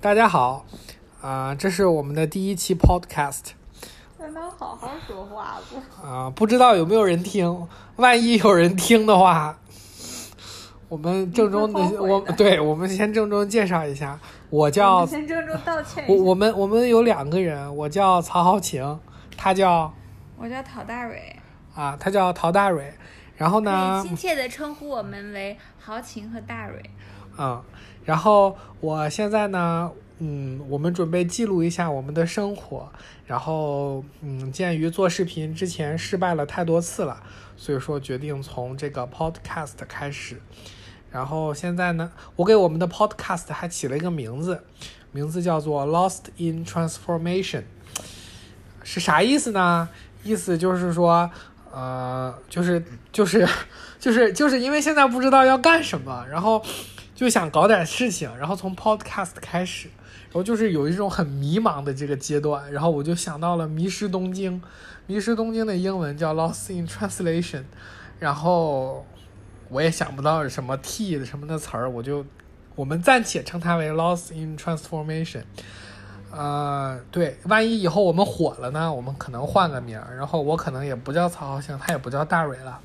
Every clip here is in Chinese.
大家好，啊、这是我们的第一期 podcast，还能好好说话不？啊、不知道有没有人听，万一有人听的话，我们郑重的我对我们先郑重介绍一下，我我叫们先郑重道歉一下。我我们我们有两个人，我叫曹豪晴，他叫我叫陶大蕊，啊他叫陶大蕊，然后呢亲切的称呼我们为豪情和大蕊。嗯，然后我现在呢，嗯，我们准备记录一下我们的生活，然后嗯，鉴于做视频之前失败了太多次了，所以说决定从这个 podcast 开始。然后现在呢，我给我们的 podcast 还起了一个名字，名字叫做 Lost in Transformation，是啥意思呢？意思就是说，呃，就是就是就是就是因为现在不知道要干什么，然后就想搞点事情，然后从 podcast 开始，然后就是有一种很迷茫的这个阶段，然后我就想到了《迷失东京》，《迷失东京》的英文叫 Lost in Translation，然后我也想不到什么 T 的什么的词儿，我就我们暂且称它为 Lost in Transformation。呃，对，万一以后我们火了呢，我们可能换个名儿，然后我可能也不叫曹浩星，他也不叫大蕊了。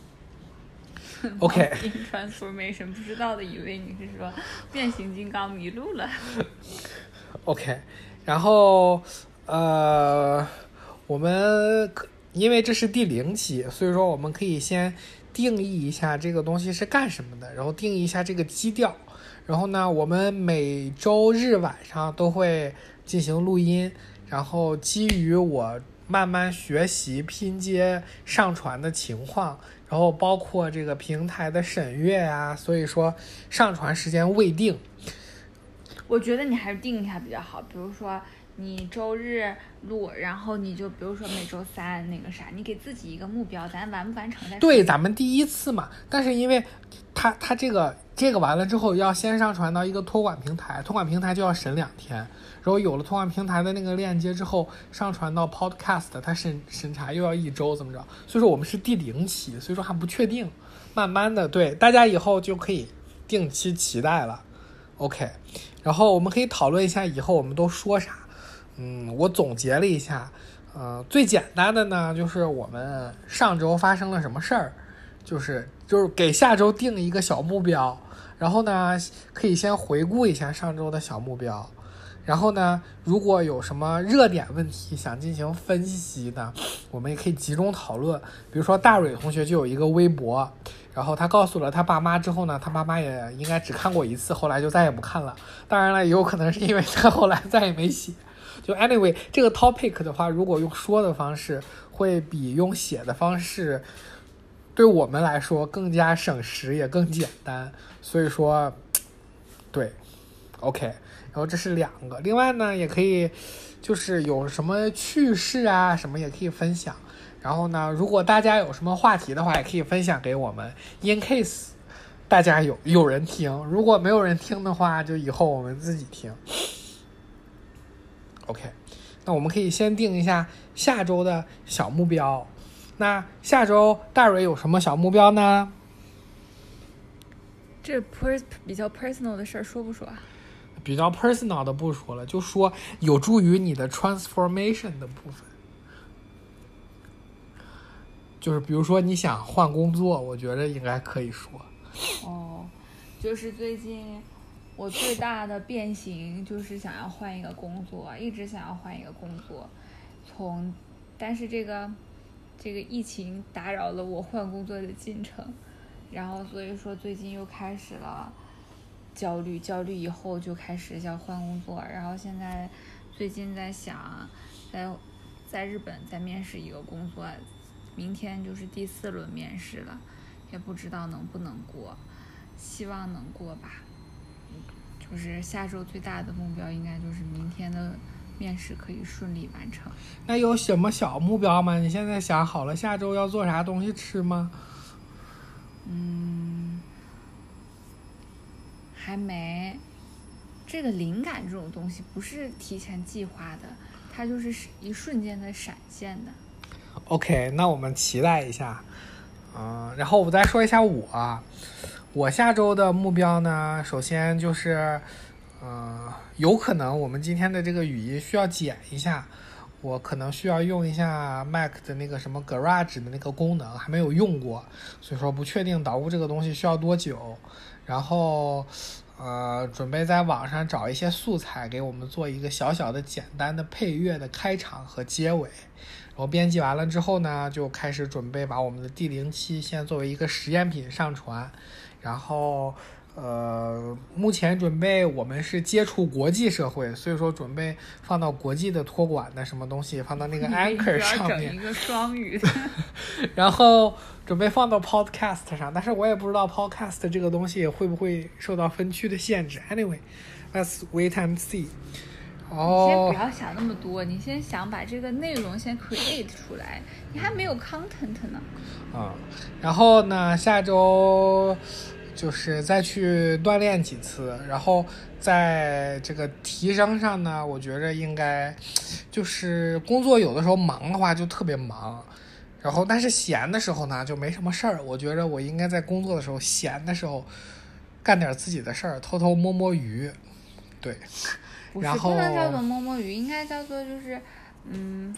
OK，In transformation，不知道的以为你是说变形金刚迷路了。OK，然后呃，我们可因为这是第零期，所以说我们可以先定义一下这个东西是干什么的，然后定义一下这个基调。然后呢，我们每周日晚上都会进行录音，然后基于我慢慢学习拼接上传的情况，然后包括这个平台的审阅啊、所以说上传时间未定。我觉得你还是定一下比较好，比如说你周日录，然后你就比如说每周三那个啥，你给自己一个目标，咱完不完成再。对，咱们第一次嘛，但是因为他他这个这个完了之后，要先上传到一个托管平台，托管平台就要审两天，然后有了托管平台的那个链接之后，上传到 Podcast，它审审查又要一周，怎么着？所以说我们是第零期，所以说还不确定，慢慢的，对大家以后就可以定期期待了。OK，然后我们可以讨论一下以后我们都说啥。嗯，我总结了一下，呃，最简单的呢，就是我们上周发生了什么事儿，就是就是给下周定一个小目标，然后呢，可以先回顾一下上周的小目标，然后呢，如果有什么热点问题想进行分析呢，我们也可以集中讨论。比如说大蕊同学就有一个微博，然后他告诉了他爸妈之后呢，他爸妈也应该只看过一次，后来就再也不看了。当然了，也有可能是因为他后来再也没写。就 anyway 这个 topic 的话，如果用说的方式，会比用写的方式，对我们来说更加省时也更简单。所以说，对，OK。然后这是两个，另外呢，也可以就是有什么趣事啊，什么也可以分享。然后呢，如果大家有什么话题的话，也可以分享给我们，in case 大家有有人听。如果没有人听的话，就以后我们自己听。OK，那我们可以先定一下下周的小目标。那下周大蕊有什么小目标呢？这 per 比较 personal 的事儿说不说啊？比较 personal 的不说了，就说有助于你的 transformation 的部分。就是比如说你想换工作，我觉得应该可以说。哦，就是最近我最大的变形就是想要换一个工作，一直想要换一个工作，从但是这个这个疫情打扰了我换工作的进程，然后所以说最近又开始了焦虑，焦虑以后就开始要换工作，然后现在最近在想在在日本再面试一个工作，明天就是第四轮面试了。也不知道能不能过，希望能过吧。就是下周最大的目标应该就是明天的面试可以顺利完成。那有什么小目标吗？你现在想好了下周要做啥东西吃吗？嗯，还没。这个灵感这种东西不是提前计划的，它就是一瞬间的闪现的。OK，那我们期待一下。嗯、然后我再说一下我，我下周的目标呢，首先就是，嗯、有可能我们今天的这个语音需要剪一下，我可能需要用一下 Mac 的那个什么 Garage 的那个功能，还没有用过，所以说不确定导入这个东西需要多久。然后，呃，准备在网上找一些素材，给我们做一个小小的、简单的配乐的开场和结尾。然后编辑完了之后呢，就开始准备把我们的第零期先作为一个实验品上传。然后，呃，目前准备我们是接触国际社会，所以说准备放到国际的托管的什么东西，放到那个 Anchor 上面整一。个双语的，然后准备放到 Podcast 上，但是我也不知道 Podcast 这个东西会不会受到分区的限制。Anyway，let's wait and see。你先哦不，要想那么多，你先想把这个内容先 create 出来，你还没有 content 呢。嗯、然后呢，下周就是再去锻炼几次，然后在这个提升上呢，我觉着应该就是工作有的时候忙的话就特别忙，然后但是闲的时候呢就没什么事儿。我觉着我应该在工作的时候闲的时候干点自己的事儿，偷偷摸摸鱼。对，不是不能叫做摸摸鱼，应该叫做就是，嗯，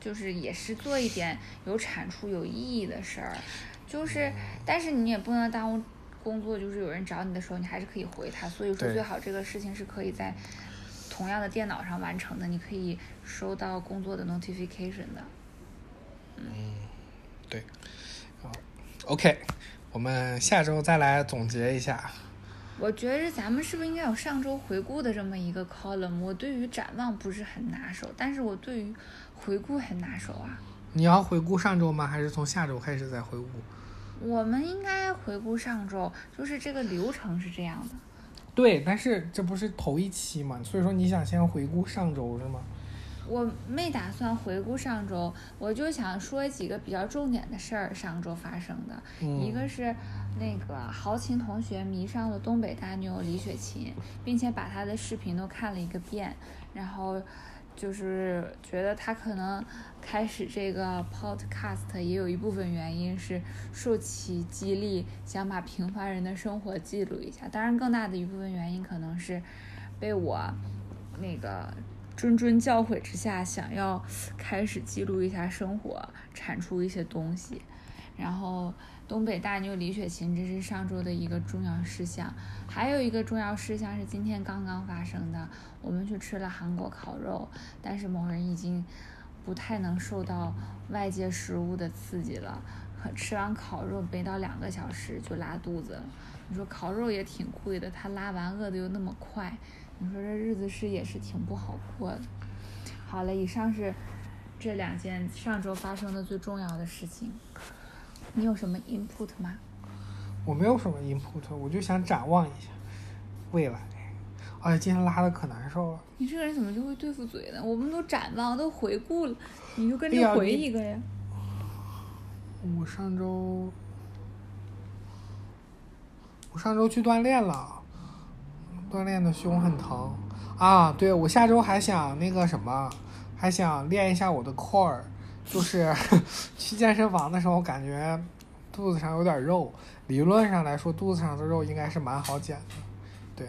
就是也是做一点有产出、有意义的事儿，就是，但是你也不能耽误工作，就是有人找你的时候，你还是可以回他。所以说，最好这个事情是可以在同样的电脑上完成的，你可以收到工作的 notification 的。嗯对，好，OK，我们下周再来总结一下。我觉着咱们是不是应该有上周回顾的这么一个 column？我对于展望不是很拿手，但是我对于回顾很拿手啊。你要回顾上周吗？还是从下周开始再回顾？我们应该回顾上周，就是这个流程是这样的。对，但是这不是头一期嘛，所以说你想先回顾上周是吗？我没打算回顾上周，我就想说几个比较重点的事儿，上周发生的。嗯一个是那个豪琴同学迷上了东北大妞李雪琴，并且把她的视频都看了一个遍，然后就是觉得她可能开始这个 podcast 也有一部分原因是受其激励，想把平凡人的生活记录一下。当然，更大的一部分原因可能是被我那个谆谆教诲之下，想要开始记录一下生活，产出一些东西。然后东北大妞李雪琴，这是上周的一个重要事项。还有一个重要事项是今天刚刚发生的，我们去吃了韩国烤肉，但是某人已经不太能受到外界食物的刺激了，吃完烤肉没到两个小时就拉肚子了。你说烤肉也挺贵的，他拉完饿的又那么快，你说这日子是也是挺不好过的。好了，以上是这两件上周发生的最重要的事情。你有什么 input 吗？我没有什么 input，我就想展望一下未来。哎呀，今天拉的可难受了。你这个人怎么就会对付嘴呢？我们都展望，都回顾了，你就跟着回一个呀。我上周，我上周去锻炼了，锻炼的胸很疼啊。对，我下周还想那个什么，还想练一下我的 core，就是 去健身房的时候感觉肚子上有点肉，理论上来说肚子上的肉应该是蛮好减的，对。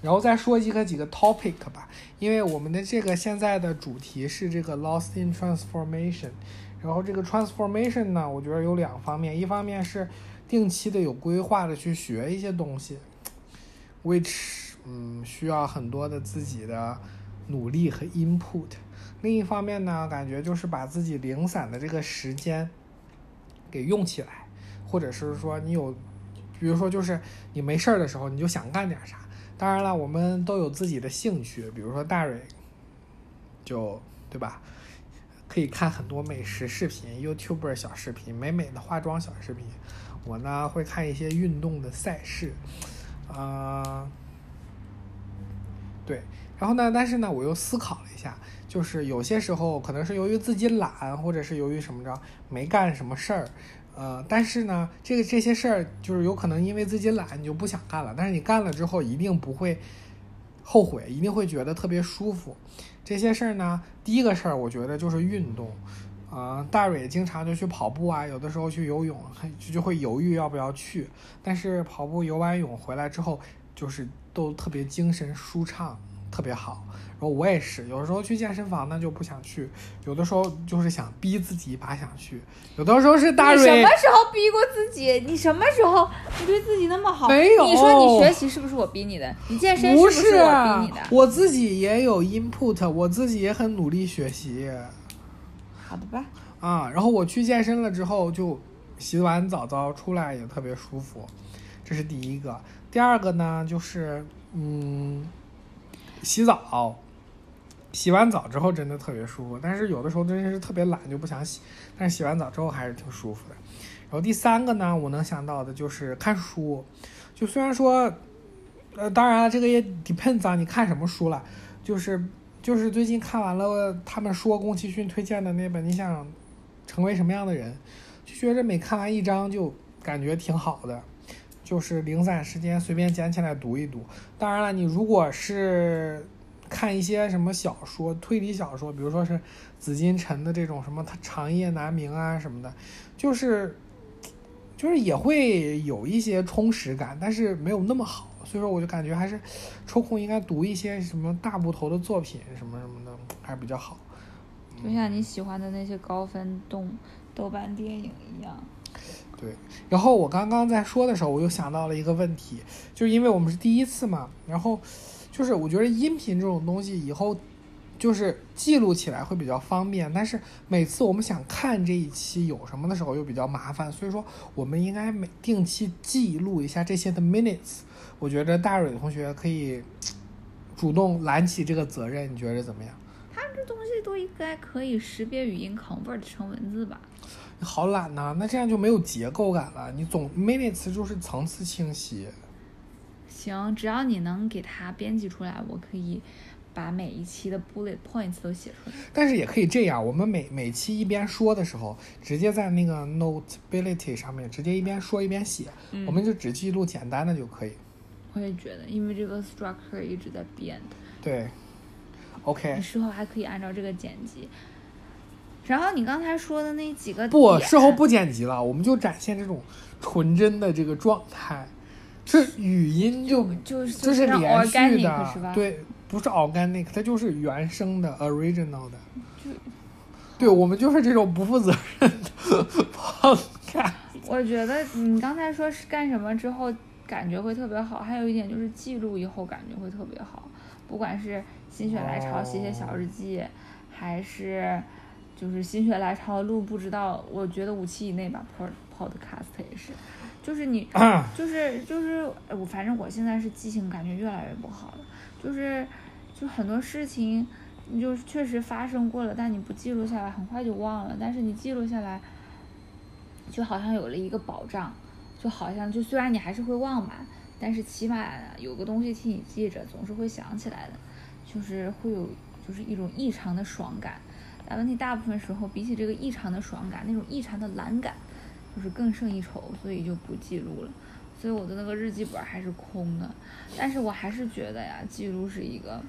然后再说一个几个 topic 吧，因为我们的这个现在的主题是这个 lost in transformation，然后这个 transformation 呢，我觉得有两方面，一方面是定期的有规划的去学一些东西，which 嗯需要很多的自己的努力和 input，另一方面呢，感觉就是把自己零散的这个时间给用起来，或者是说你有，比如说就是你没事儿的时候，你就想干点啥。当然了，我们都有自己的兴趣，比如说大蕊，就对吧？可以看很多美食视频、YouTuber 小视频、美美的化妆小视频。我呢会看一些运动的赛事，啊、对。然后呢，但是呢，我又思考了一下，就是有些时候可能是由于自己懒，或者是由于什么着没干什么事儿，呃，但是呢，这个这些事儿就是有可能因为自己懒，你就不想干了，但是你干了之后一定不会后悔，一定会觉得特别舒服。这些事儿呢，第一个事儿我觉得就是运动，啊、大蕊经常就去跑步啊，有的时候去游泳，就就会犹豫要不要去，但是跑步游完泳回来之后，就是都特别精神舒畅，特别好。然后我也是，有的时候去健身房呢就不想去，有的时候就是想逼自己一把想去，有的时候是大你什么时候逼过自己？你什么时候你对自己那么好？没有你说你学习是不是我逼你的？你健身是不是我啊逼你的？我自己也有 input，我自己也很努力学习好的吧，啊。然后我去健身了之后，就洗完澡澡出来也特别舒服，这是第一个。第二个呢，就是嗯，洗澡，洗完澡之后真的特别舒服，但是有的时候真的是特别懒就不想洗，但是洗完澡之后还是挺舒服的。然后第三个呢，我能想到的就是看书，就虽然说，呃，当然了，这个也 depends 啊，你看什么书了，就是就是最近看完了他们说宫崎骏推荐的那本《你想成为什么样的人》，就觉着每看完一章就感觉挺好的，就是零散时间随便捡起来读一读。当然了，你如果是看一些什么小说、推理小说，比如说是紫金陈的这种什么他长夜难明啊什么的，就是就是也会有一些充实感，但是没有那么好。所以说，我就感觉还是抽空应该读一些什么大部头的作品什么什么的，还是比较好。就像你喜欢的那些高分动豆瓣电影一样。对，然后我刚刚在说的时候，我又想到了一个问题，就是因为我们是第一次嘛，然后就是我觉得音频这种东西以后就是记录起来会比较方便，但是每次我们想看这一期有什么的时候又比较麻烦，所以说我们应该每定期记录一下这些的 minutes。我觉得大蕊同学可以主动揽起这个责任，你觉得怎么样？他这东西都应该可以识别语音 convert 成文字吧？好懒呐、那这样就没有结构感了。你总 minutes 就是层次清晰。行，只要你能给它编辑出来，我可以把每一期的 bullet points 都写出来。但是也可以这样，我们每每期一边说的时候，直接在那个 Notability 上面直接一边说一边写，嗯我们就只记录简单的就可以。我也觉得，因为这个 structure 一直在变的，对，OK，你事后还可以按照这个剪辑。然后你刚才说的那几个不，事后不剪辑了，我们就展现这种纯真的这个状态，是语音就就是就是连续 organic 是吧？的，，对，不是 organic，它就是原生的 original 的。对，我们就是这种不负责任的 podcast。我觉得你刚才说是干什么之后感觉会特别好，还有一点就是记录以后感觉会特别好，不管是心血来潮写写小日记，还是就是心血来潮录不知道，我觉得五期以内吧，pod podcast 也是，就是你 就是就是呃我反正我现在是记性感觉越来越不好了，就是就很多事情你就确实发生过了，但你不记录下来，很快就忘了，但是你记录下来。就好像有了一个保障，就好像就虽然你还是会忘吧，但是起码有个东西替你记着，总是会想起来的，就是会有就是一种异常的爽感。但问题大部分时候比起这个异常的爽感，那种异常的懒感，就是更胜一筹，所以就不记录了。所以我的那个日记本还是空的，但是我还是觉得呀，记录是一个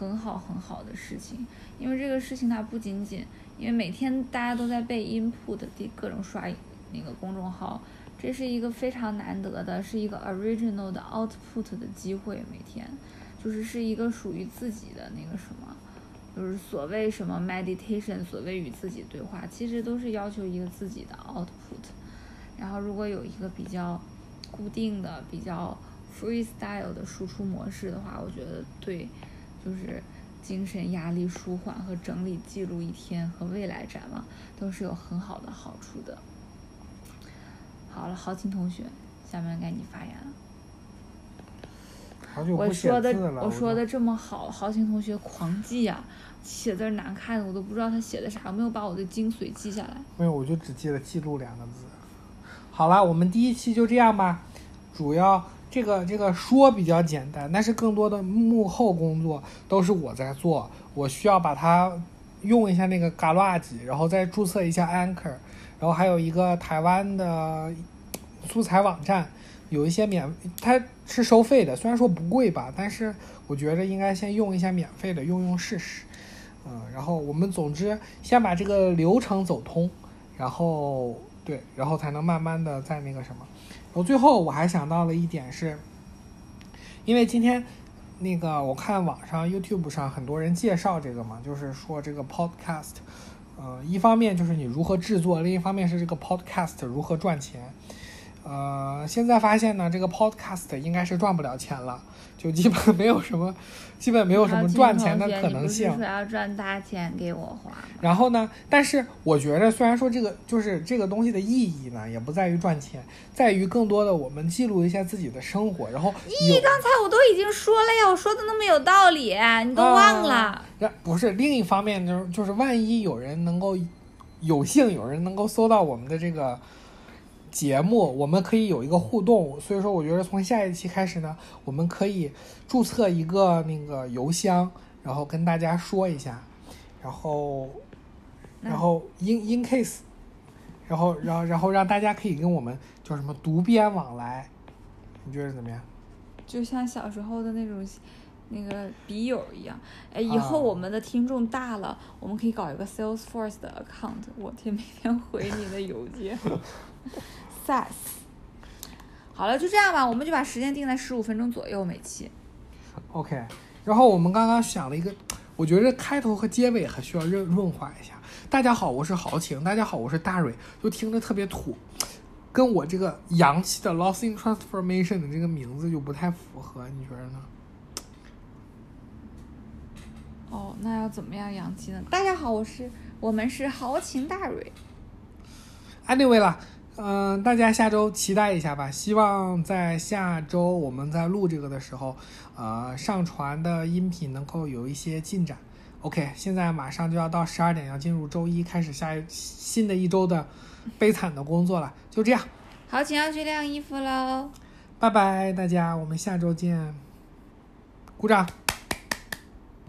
很好很好的事情，因为这个事情它不仅仅因为每天大家都在被 input 的各种刷那个公众号，这是一个非常难得的，是一个 original 的 output 的机会。每天就是是一个属于自己的那个什么，就是所谓什么 meditation，所谓与自己对话，其实都是要求一个自己的 output。然后如果有一个比较固定的、比较 freestyle 的输出模式的话，我觉得对，就是。精神压力舒缓和整理记录一天和未来展望都是有很好的好处的。好了，豪情同学，下面该你发言了。我说的我说都的这么好，豪情同学狂记呀、写字难看的我都不知道他写的啥，我没有把我的精髓记下来。没有，我就只记了“记录”两个字。好了，我们第一期就这样吧。主要这个这个说比较简单，但是更多的幕后工作都是我在做。我需要把它用一下那个 Garage，然后再注册一下 Anchor，然后还有一个台湾的素材网站，有一些免，它是收费的，虽然说不贵吧，但是我觉得应该先用一下免费的，用用试试。嗯，然后我们总之先把这个流程走通，然后对，然后才能慢慢的在那个什么。我最后我还想到了一点是，因为今天那个我看网上 YouTube 上很多人介绍这个嘛，就是说这个 Podcast，呃，一方面就是你如何制作，另一方面是这个 Podcast 如何赚钱。呃，现在发现呢，这个 Podcast 应该是赚不了钱了，就基本没有什么，基本没有什么赚钱的可能性。要赚大钱给我花？然后呢？但是我觉得，虽然说这个就是这个东西的意义呢，也不在于赚钱，在于更多的我们记录一下自己的生活。然后，咦，刚才我都已经说了呀，我说的那么有道理，你都忘了？不是，另一方面就是就是万一有人能够有幸有人能够搜到我们的这个。节目我们可以有一个互动，所以说我觉得从下一期开始呢，我们可以注册一个那个邮箱，然后跟大家说一下，然后，然后 in in case，然后然后然后让大家可以跟我们叫什么读编往来，你觉得怎么样？就像小时候的那种那个笔友一样，哎，以后我们的听众大了，我们可以搞一个 Salesforce 的 account，我天，每天回你的邮件。s 好了，就这样吧，我们就把时间定在十五分钟左右每期。OK，然后我们刚刚想了一个，我觉得开头和结尾还需要润润滑一下。大家好，我是豪情。大家好，我是大蕊。就听着特别土，跟我这个洋气的 Lost in Transformation 的这个名字就不太符合，你觉得呢？哦，那要怎么样洋气呢？大家好，我是我们是豪情大蕊。Anyway 啦。嗯，大家下周期待一下吧。希望在下周我们在录这个的时候，呃，上传的音频能够有一些进展。OK，现在马上就要到十二点，要进入周一，开始下一新的一周的悲惨的工作了。就这样，好，请要去晾衣服喽。拜拜，大家，我们下周见。鼓掌。